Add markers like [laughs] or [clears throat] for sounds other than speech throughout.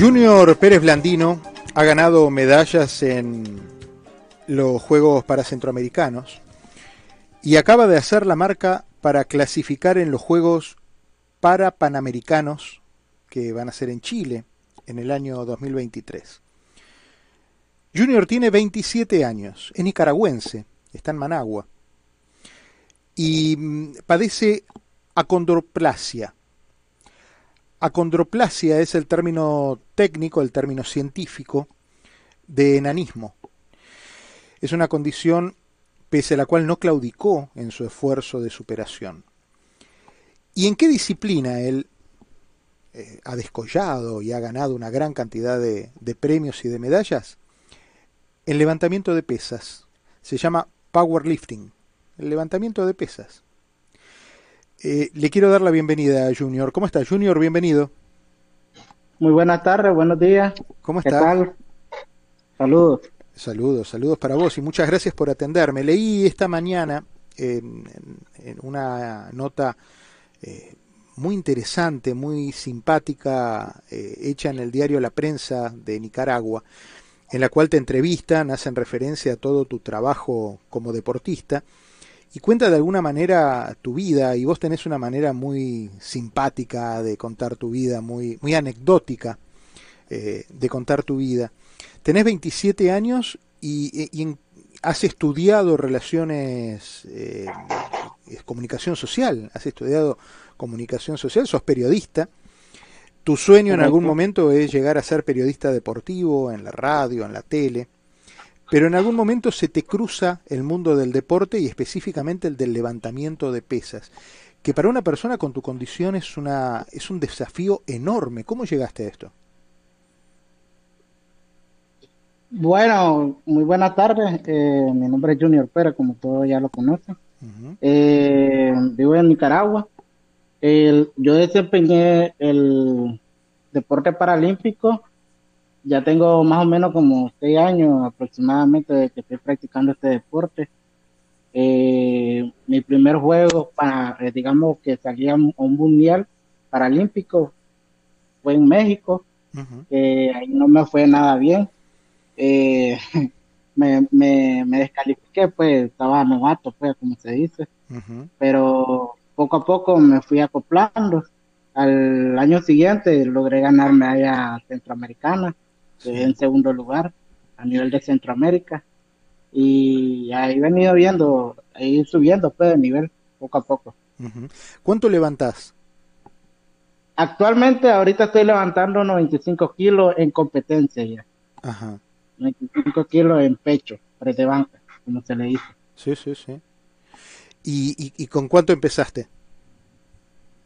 Junior Pérez Blandino ha ganado medallas en los Juegos para Centroamericanos y acaba de hacer la marca para clasificar en los Juegos para Panamericanos que van a ser en Chile en el año 2023. Junior tiene 27 años, es nicaragüense, está en Managua y mm, padece acondroplasia. Acondroplasia es el término técnico, el término científico de enanismo. Es una condición pese a la cual no claudicó en su esfuerzo de superación. ¿Y en qué disciplina él eh, ha descollado y ha ganado una gran cantidad de, de premios y de medallas? El levantamiento de pesas. Se llama powerlifting, el levantamiento de pesas. Eh, le quiero dar la bienvenida a Junior. ¿Cómo está, Junior? Bienvenido. Muy buenas tardes, buenos días. ¿Cómo está? ¿Qué tal? Saludos. Saludos, saludos para vos y muchas gracias por atenderme. Leí esta mañana en, en una nota eh, muy interesante, muy simpática, eh, hecha en el diario La Prensa de Nicaragua, en la cual te entrevistan, hacen referencia a todo tu trabajo como deportista y cuenta de alguna manera tu vida y vos tenés una manera muy simpática de contar tu vida, muy, muy anecdótica eh, de contar tu vida. Tenés 27 años y, y has estudiado relaciones, eh, comunicación social, has estudiado comunicación social, sos periodista. Tu sueño en algún momento es llegar a ser periodista deportivo en la radio, en la tele, pero en algún momento se te cruza el mundo del deporte y específicamente el del levantamiento de pesas, que para una persona con tu condición es, una, es un desafío enorme. ¿Cómo llegaste a esto? Bueno, muy buenas tardes. Eh, mi nombre es Junior Pérez, como todos ya lo conocen. Uh -huh. eh, vivo en Nicaragua. El, yo desempeñé el deporte paralímpico. Ya tengo más o menos como seis años aproximadamente de que estoy practicando este deporte. Eh, mi primer juego para, eh, digamos que salía a un mundial paralímpico fue en México. Uh -huh. ahí no me fue nada bien eh, [laughs] me, me, me, descalifiqué, pues estaba novato, pues, como se dice. Uh -huh. Pero poco a poco me fui acoplando. Al año siguiente logré ganar medalla centroamericana, sí. en segundo lugar a nivel de Centroamérica. Y ahí he venido viendo, ahí subiendo pues de nivel poco a poco. ¿Cuánto levantás? Actualmente, ahorita estoy levantando 95 kilos en competencia ya. Ajá. 25 kilos en pecho, pre de banca, como se le dice. Sí, sí, sí. ¿Y, y, y con cuánto empezaste?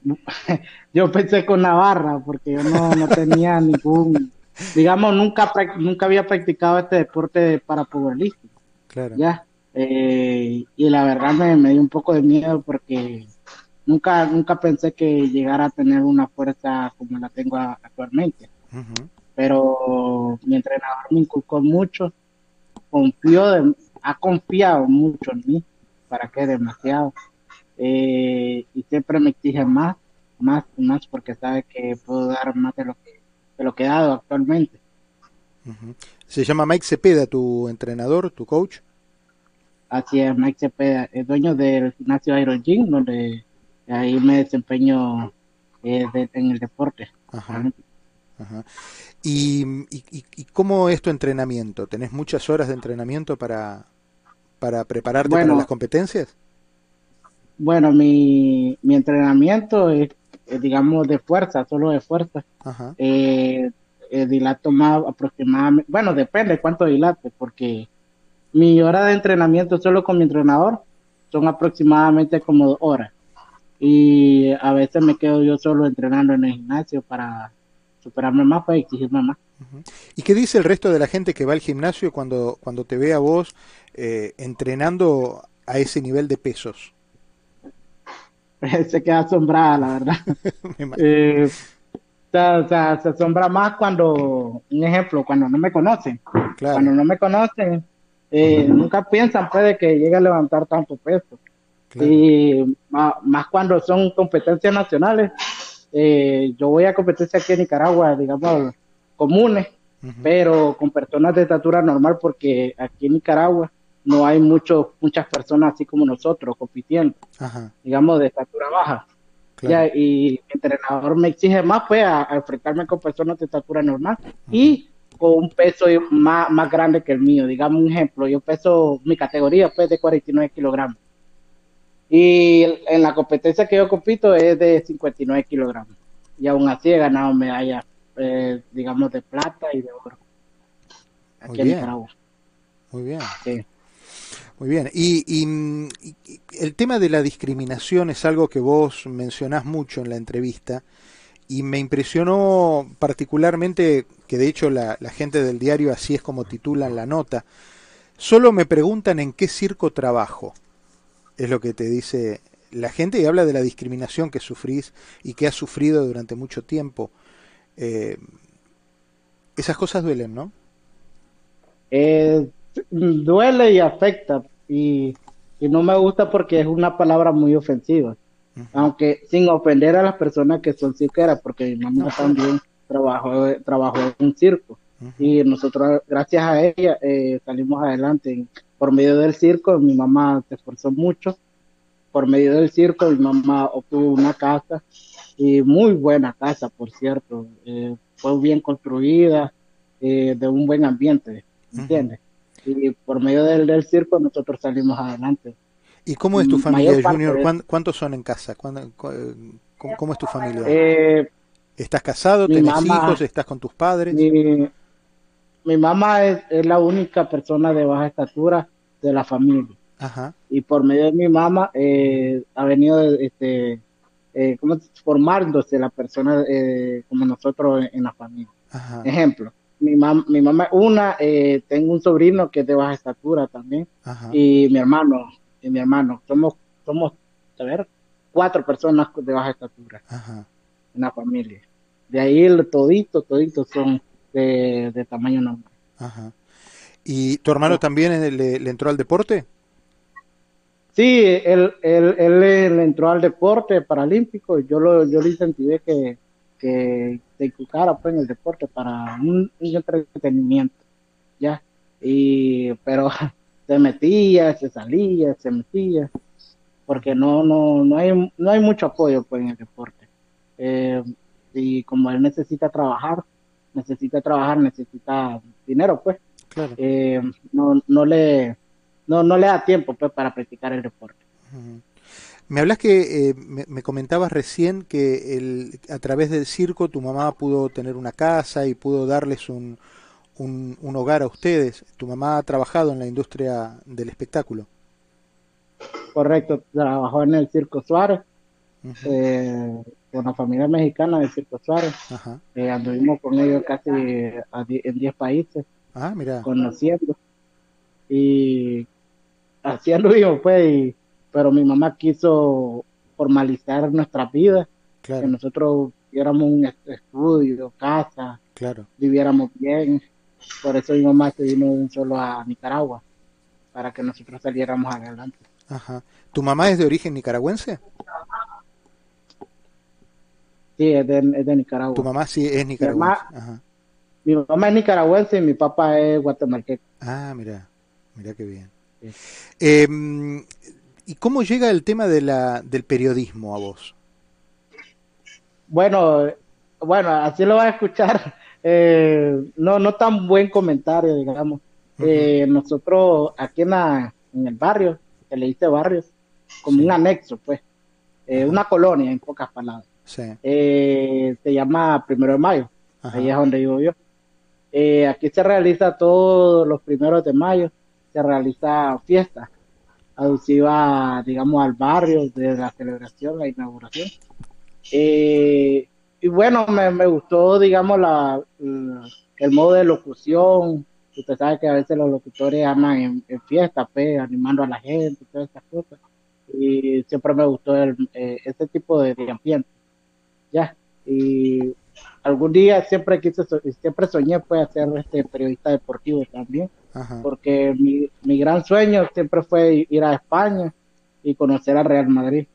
[laughs] yo empecé con Navarra, porque yo no, no tenía ningún, digamos, nunca, nunca había practicado este deporte para powerlifting. Claro. Ya. Eh, y la verdad me, me, dio un poco de miedo porque nunca, nunca pensé que llegara a tener una fuerza como la tengo actualmente. Uh -huh pero mi entrenador me inculcó mucho, confió de, ha confiado mucho en mí, para que demasiado, eh, y siempre me exige más, más y más, porque sabe que puedo dar más de lo que, de lo que he dado actualmente. Uh -huh. ¿Se llama Mike Cepeda tu entrenador, tu coach? Así es, Mike Cepeda, es dueño del gimnasio Iron Gym, donde ahí me desempeño eh, de, en el deporte. Ajá. Ajá. ¿Y, y, ¿Y, cómo es tu entrenamiento? ¿Tenés muchas horas de entrenamiento para, para prepararte bueno, para las competencias? Bueno, mi, mi entrenamiento es, es, digamos, de fuerza, solo de fuerza. Ajá. Eh, eh, dilato más aproximadamente, bueno, depende cuánto dilate, porque mi hora de entrenamiento solo con mi entrenador son aproximadamente como dos horas. Y a veces me quedo yo solo entrenando en el gimnasio para superarme más, para exigirme más. ¿Y qué dice el resto de la gente que va al gimnasio cuando, cuando te ve a vos eh, entrenando a ese nivel de pesos? [laughs] se queda asombrada, la verdad. [laughs] eh, o sea, se asombra más cuando, un ejemplo, cuando no me conocen. Claro. Cuando no me conocen, eh, nunca piensan puede que llegue a levantar tanto peso. Claro. Y más, más cuando son competencias nacionales, eh, yo voy a competencia aquí en Nicaragua, digamos, comunes, pero con personas de estatura normal, porque aquí en Nicaragua no hay muchos muchas personas así como nosotros compitiendo, digamos de estatura baja. y el entrenador me exige más pues a, enfrentarme con personas de estatura normal y con un peso más, más grande que el mío. Digamos un ejemplo, yo peso mi categoría pues de 49 kilogramos. Y en la competencia que yo compito es de 59 kilogramos. Y aún así he ganado medallas, eh, digamos, de plata y de oro. Aquí en Nicaragua. Muy bien. Muy bien. Y, el tema de la discriminación es algo que vos mencionás mucho en la entrevista y me impresionó particularmente que de hecho la, la gente del diario así es como titulan la nota. Solo me preguntan en qué circo trabajo es lo que te dice la gente y habla de la discriminación que sufrís y que has sufrido durante mucho tiempo. Eh, esas cosas duelen, ¿no? Eh, duele y afecta y, no me gusta porque es una palabra muy ofensiva. Aunque sin ofender a las personas que son cirqueras, porque mi mamá también trabajó, trabajó en un circo. Y nosotros, gracias a ella, eh, salimos adelante por medio del circo, mi mamá se esforzó mucho, por medio del circo mi mamá obtuvo una casa, y muy buena casa, por cierto, eh, fue bien construida, eh, de un buen ambiente, ¿entiendes? Y por medio del, del, circo nosotros salimos adelante. ¿Y cómo es tu familia, Junior? ¿Cuántos son en casa? ¿Cómo, es tu familia? Eh, ¿Estás casado? ¿Tienes hijos? ¿Estás con tus padres? mi mamá es, la única persona de baja estatura de la familia. Y por medio de mi mamá eh, ha venido este, eh, como formándose la persona eh, como nosotros en, la familia. Ejemplo, mi, mam mi mamá, una, eh, tengo un sobrino que es de baja estatura también. Y mi hermano, y mi hermano, somos, somos, a ver, cuatro personas de baja estatura en la familia. De ahí el todito, todito son de, tamaño normal. Ajá. ¿Y tu hermano también le, entró al deporte? Sí, él, él, él, entró al deporte paralímpico. Yo lo, yo le incentivé que, que se inculcara pues, en el deporte para un, entretenimiento. Ya. Y, pero [laughs] se metía, se salía, se metía, porque no, no, no hay, no hay mucho apoyo pues en el deporte. Eh, y como él necesita trabajar, necesita trabajar, necesita dinero, pues. Eh, no, no, le, no, no le da tiempo pues, para practicar el deporte. Me hablas que eh, me, comentabas recién que el, a través del circo tu mamá pudo tener una casa y pudo darles un, un, hogar a ustedes. Tu mamá ha trabajado en la industria del espectáculo. Correcto, trabajó en el Circo Suárez con la familia mexicana de Circo Suárez. Eh, anduvimos con ellos casi en 10 países. Ah, mira. Conociendo. Y así anduvimos, pues. Pero mi mamá quiso formalizar nuestra vida. Que nosotros tuviéramos un estudio, casa. Claro. Viviéramos bien. Por eso mi mamá se vino solo a Nicaragua. Para que nosotros saliéramos adelante. Ajá. ¿Tu mamá es de origen nicaragüense? Sí, es de, Nicaragua. Tu mamá sí es nicaragüense. Mi mamá, es nicaragüense y mi papá es guatemalteco. Ah, mira, mira qué bien. Em, ¿Y cómo llega el tema de la, del periodismo a vos? Bueno, bueno, así lo vas a escuchar. [laughs] Eh, no, no tan buen comentario, digamos. Eh, nosotros aquí en, en el barrio, que le dice barrios, como un anexo, pues, eh, una colonia, en pocas palabras. Eh, se llama Primero de Mayo, ahí es donde vivo yo. Eh, aquí se realiza todos los primeros de mayo, se realiza fiesta aduciva, digamos, al barrio de la celebración, la inauguración. Eh, y bueno, me, gustó, digamos, la, el modo de locución. Usted sabe que a veces los locutores andan en, fiesta, pues, animando a la gente, todas esas cosas. Y siempre me gustó el, ese tipo de ambiente ya. Y algún día siempre quise, siempre soñé pues ser este periodista deportivo también, porque mi, mi gran sueño siempre fue ir a España y conocer al Real Madrid.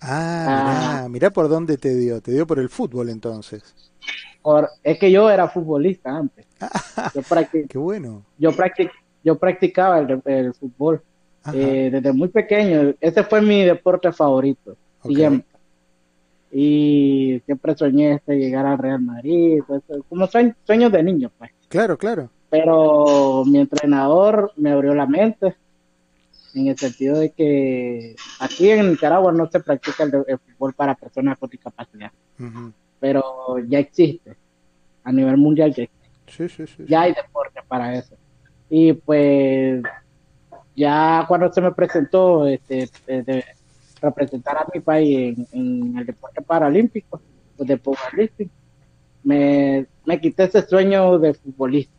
Ah, ah. mira por dónde te dio, te dio por el fútbol entonces. es que yo era futbolista antes. Yo Qué bueno. Yo, yo practicaba el, fútbol eh, desde muy pequeño. Ese fue mi deporte favorito. Y siempre soñé este, llegar al Real Madrid, como sueños de niño. Pues. Claro, claro. Pero mi entrenador me abrió la mente en el sentido de que aquí en Nicaragua no se practica el, fútbol para personas con discapacidad, pero ya existe, a nivel mundial ya existe. ya hay deporte para eso. Y pues ya cuando se me presentó este, de representar a mi país en, el deporte paralímpico, pues de powerlifting, me, me quité ese sueño de futbolista.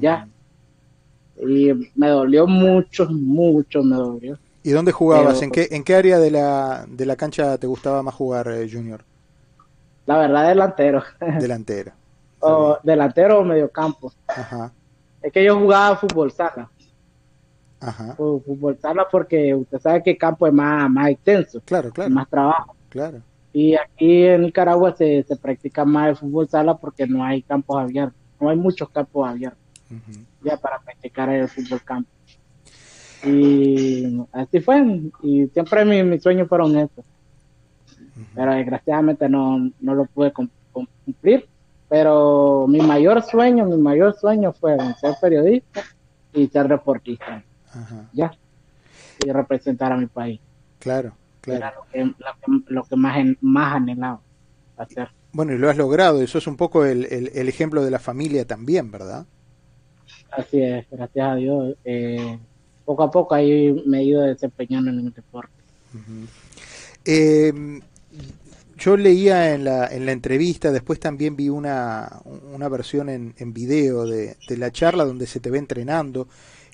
Ya, y me dolió mucho, mucho me dolió. ¿Y dónde jugabas? ¿En, qué, ¿En qué área de la, de la cancha te gustaba más jugar, eh, Junior? La verdad, delantero. Delantero. [laughs] o delantero o mediocampo. Ajá. Es que yo jugaba fútbol sala. Ajá. Fútbol sala porque usted sabe que el campo es más, más extenso. Claro, claro. Más trabajo. Claro. Y aquí en Nicaragua se, se practica más el fútbol sala porque no hay campos abiertos. No hay muchos campos abiertos ya para practicar el fútbol campo. Y así fue, y siempre mis mi sueños fueron esos. Pero desgraciadamente no, no lo pude cumplir. Pero mi mayor sueño, mi mayor sueño fue ser periodista y ser Ya. Y representar a mi país. Claro, claro. Era lo que, más, más anhelaba hacer. Bueno, y lo has logrado, eso es un poco el, el ejemplo de la familia también, ¿verdad? Así es, gracias a Dios. Eh, poco a poco ahí me he ido desempeñando en el deporte. Eh, yo leía en la, en la entrevista, después también vi una, una versión en, en video de, de, la charla donde se te ve entrenando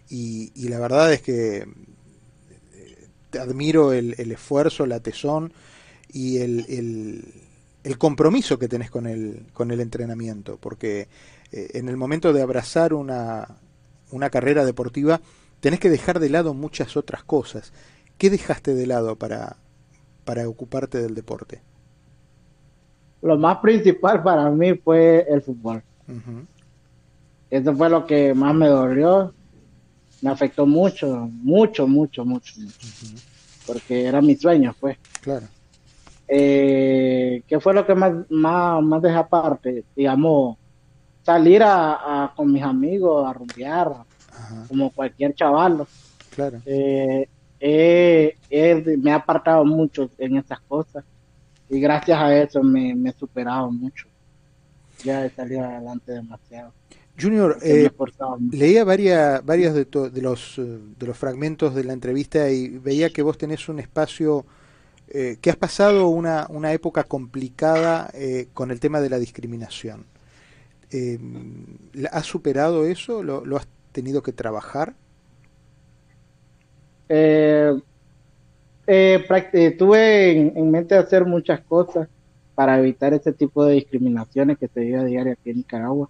y, y la verdad es que eh, te admiro el, el esfuerzo, la tesón y el, el, el, compromiso que tenés con el, con el entrenamiento, porque eh, en el momento de abrazar una, una carrera deportiva, tenés que dejar de lado muchas otras cosas. ¿Qué dejaste de lado para, para ocuparte del deporte? Lo más principal para mí fue el fútbol. Eso fue lo que más me dolió. Me afectó mucho, mucho, mucho, mucho. Porque era mi sueño, pues. Claro. Eh, ¿Qué fue lo que más, más, más deja aparte? Digamos, salir a, con mis amigos a rumbear, como cualquier chaval. Claro. Eh, me he apartado mucho en esas cosas y gracias a eso me, he superado mucho. Ya he salido adelante demasiado. Junior, eh, leía varias, varias de, de, los, eh, de los fragmentos de la entrevista y veía que vos tenés un espacio, que has pasado una, una época complicada con el tema de la discriminación. Eh, ¿Has superado eso? ¿Lo, has tenido que trabajar? Eh, eh, eh tuve en, mente hacer muchas cosas para evitar ese tipo de discriminaciones que se vive a diario aquí en Nicaragua.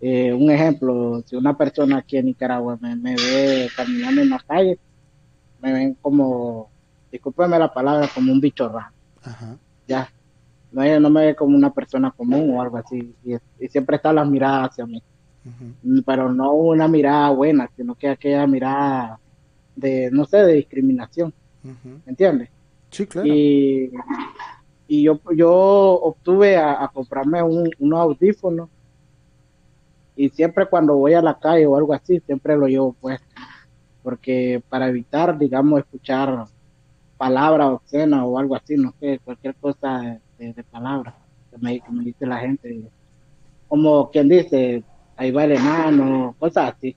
Un ejemplo, si una persona aquí en Nicaragua me, ve caminando en la calle, me ven como, discúlpeme la palabra, como un bicho raro. Ya, no, no me ve como una persona común o algo así. Y, siempre están las miradas hacia mí. Pero no una mirada buena, sino que aquella mirada de, no sé, de discriminación. ¿Me entiendes? Sí, claro. Y, y yo, yo obtuve a, comprarme un, unos audífonos y siempre cuando voy a la calle o algo así, siempre lo llevo puesto. Porque para evitar, digamos, escuchar palabras obscenas o algo así, no sé, cualquier cosa de, palabras que me, dice la gente. Como quien dice, ahí va el enano, cosas así.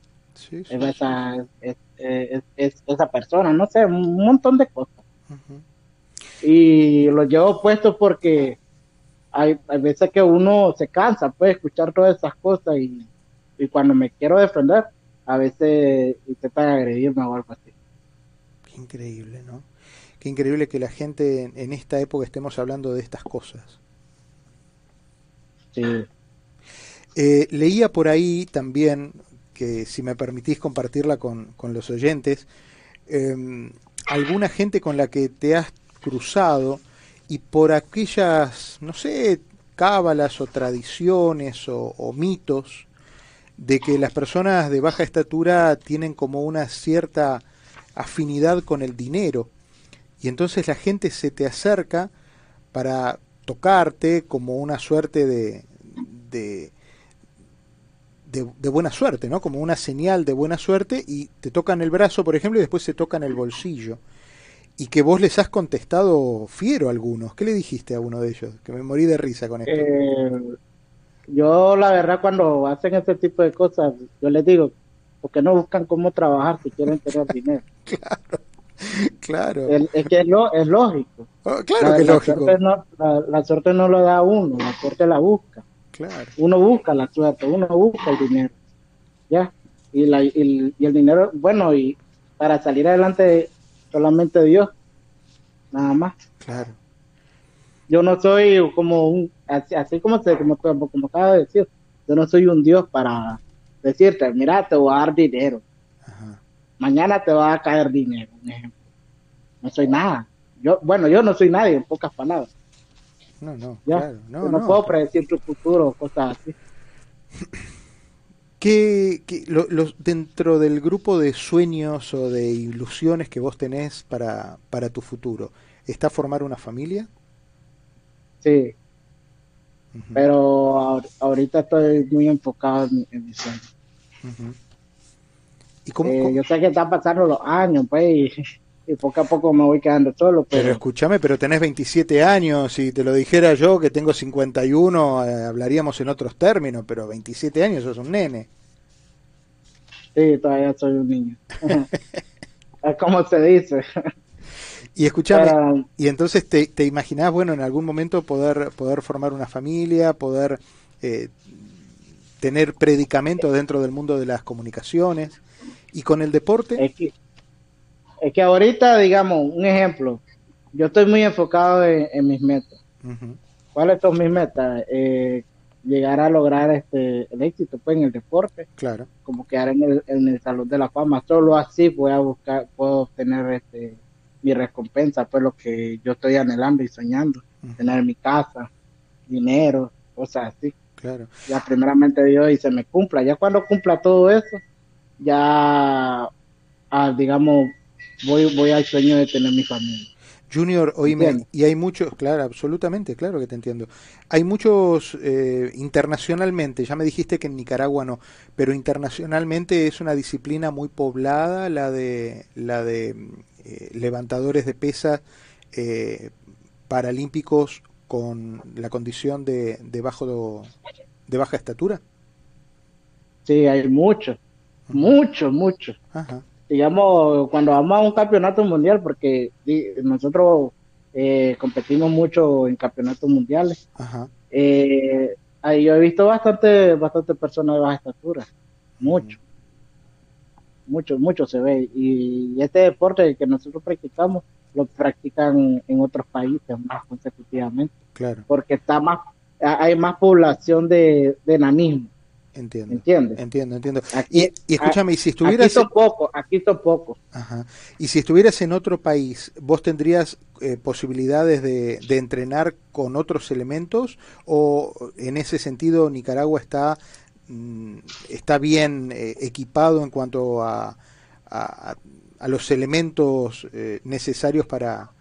Esa, es, esa persona, no sé, un montón de cosas. Y lo llevo puesto porque hay, hay veces que uno se cansa, puede escuchar todas esas cosas y, y cuando me quiero defender, a veces intenta agredirme o algo así. Qué increíble, ¿no? Qué increíble que la gente en, esta época estemos hablando de estas cosas. Sí. Eh, leía por ahí también, que si me permitís compartirla con, los oyentes, em, alguna gente con la que te has cruzado y por aquellas, no sé, cábalas o tradiciones o, mitos de que las personas de baja estatura tienen como una cierta afinidad con el dinero y entonces la gente se te acerca para tocarte como una suerte de, de, de, buena suerte, ¿no? Como una señal de buena suerte y te tocan el brazo, por ejemplo, y después se tocan el bolsillo y que vos les has contestado fiero a algunos. ¿Qué le dijiste a uno de ellos? Que me morí de risa con esto. Eh, yo la verdad cuando hacen este tipo de cosas, yo les digo, porque no buscan cómo trabajar si quieren tener dinero. [laughs] claro, claro. es que es, lógico. Oh, claro que es lógico. Suerte no, la, suerte no lo da uno, la suerte la busca. Claro. Uno busca la suerte, uno busca el dinero. ¿Ya? Y, la, y el dinero, bueno, y para salir adelante solamente Dios, nada más. Claro. Yo no soy como un, así, como, se, como, como acaba de decir, yo no soy un Dios para decirte, mira, te voy a dar dinero. Mañana te va a caer dinero, un ejemplo. No soy nada. Yo, bueno, yo no soy nadie, en pocas palabras. No, no, claro. No, no, puedo predecir tu futuro o cosas así. [clears throat] ¿Qué, dentro del grupo de sueños o de ilusiones que vos tenés para, para tu futuro, ¿está formar una familia? Sí. Pero ahorita estoy muy enfocado en mi, sueño. ¿Y cómo, eh, Yo sé que están pasando los años, pues, [laughs] y, poco a poco me voy quedando solo. Pero, pero escúchame, pero tenés 27 años, si te lo dijera yo que tengo 51, eh, hablaríamos en otros términos, pero 27 años sos un nene. Sí, todavía soy un niño. [laughs] es como se dice. [laughs] Y escúchame, y entonces te, te imaginás, bueno, en algún momento poder, poder formar una familia, poder eh, tener predicamento dentro del mundo de las comunicaciones. ¿Y con el deporte? Es que, es que ahorita, digamos, un ejemplo, yo estoy muy enfocado en, mis metas. ¿Cuáles son mis metas? Eh, llegar a lograr este el éxito pues en el deporte claro como quedar en el, en el salón de la fama solo así voy a buscar puedo obtener este mi recompensa pues lo que yo estoy anhelando y soñando. Tener mi casa dinero cosas así. Claro. Ya primeramente Dios y se me cumpla ya cuando cumpla todo eso ya ah, digamos voy voy al sueño de tener mi familia Junior, oíme, y hay muchos, claro, absolutamente, claro que te entiendo. Hay muchos eh, internacionalmente, ya me dijiste que en Nicaragua no, pero internacionalmente es una disciplina muy poblada la de la de eh, levantadores de pesas eh, paralímpicos con la condición de, de bajo de baja estatura. Sí, hay muchos, muchos, muchos. Ajá digamos, cuando vamos a un campeonato mundial, porque nosotros eh, competimos mucho en campeonatos mundiales, eh, ahí yo he visto bastante, bastante personas de baja estatura, mucho, mucho, mucho se ve. Y este deporte que nosotros practicamos, lo practican en otros países más consecutivamente. Claro. Porque está más, hay más población de, de enanismo. Entiendo. ¿Entiendes? Entiendo, entiendo. y, escúchame, y si estuvieras... Aquí son pocos, aquí son pocos. Ajá. Y si estuvieras en otro país, ¿vos tendrías eh, posibilidades de, de, entrenar con otros elementos? ¿O en ese sentido Nicaragua está, mm, está bien eh, equipado en cuanto a, a, a los elementos eh, necesarios para,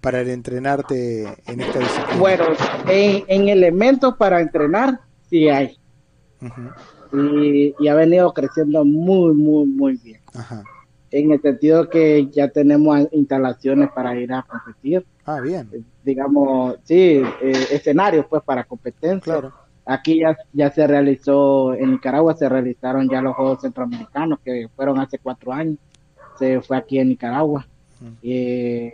para el entrenarte en esta disciplina? Bueno, en, en elementos para entrenar sí hay y, ha venido creciendo muy, muy, muy bien. En el sentido que ya tenemos instalaciones para ir a competir. Ah, bien. Eh, digamos, sí, eh, escenarios pues para competencia. Claro. Aquí ya, ya se realizó, en Nicaragua se realizaron ya los Juegos Centroamericanos que fueron hace cuatro años. Se fue aquí en Nicaragua. Eh,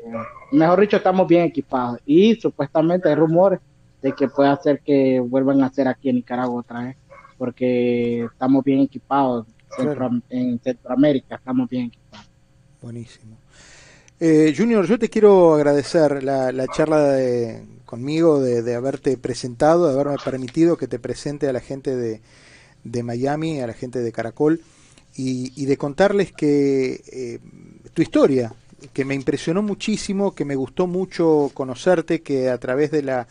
mejor dicho, estamos bien equipados. Y supuestamente hay rumores de que puede hacer que vuelvan a hacer aquí en Nicaragua otra vez porque estamos bien equipados. en Centroamérica estamos bien equipados. Buenísimo. Eh, Junior, yo te quiero agradecer la, charla conmigo, de, haberte presentado, de haberme permitido que te presente a la gente de, Miami, a la gente de Caracol, y, de contarles que eh, tu historia, que me impresionó muchísimo, que me gustó mucho conocerte, que a través de la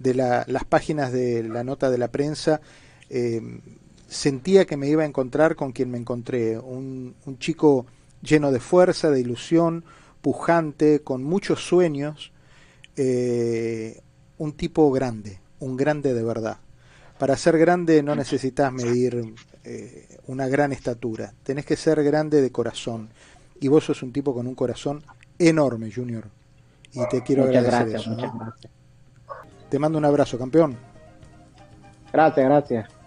de las páginas de la nota de la prensa, eh, sentía que me iba a encontrar con quien me encontré, un, chico lleno de fuerza, de ilusión, pujante, con muchos sueños, eh, un tipo grande, un grande de verdad. Para ser grande no necesitas medir eh, una gran estatura, tenés que ser grande de corazón. Y vos sos un tipo con un corazón enorme, Junior. Y te quiero agradecer eso. Te mando un abrazo, campeón. Gracias, gracias.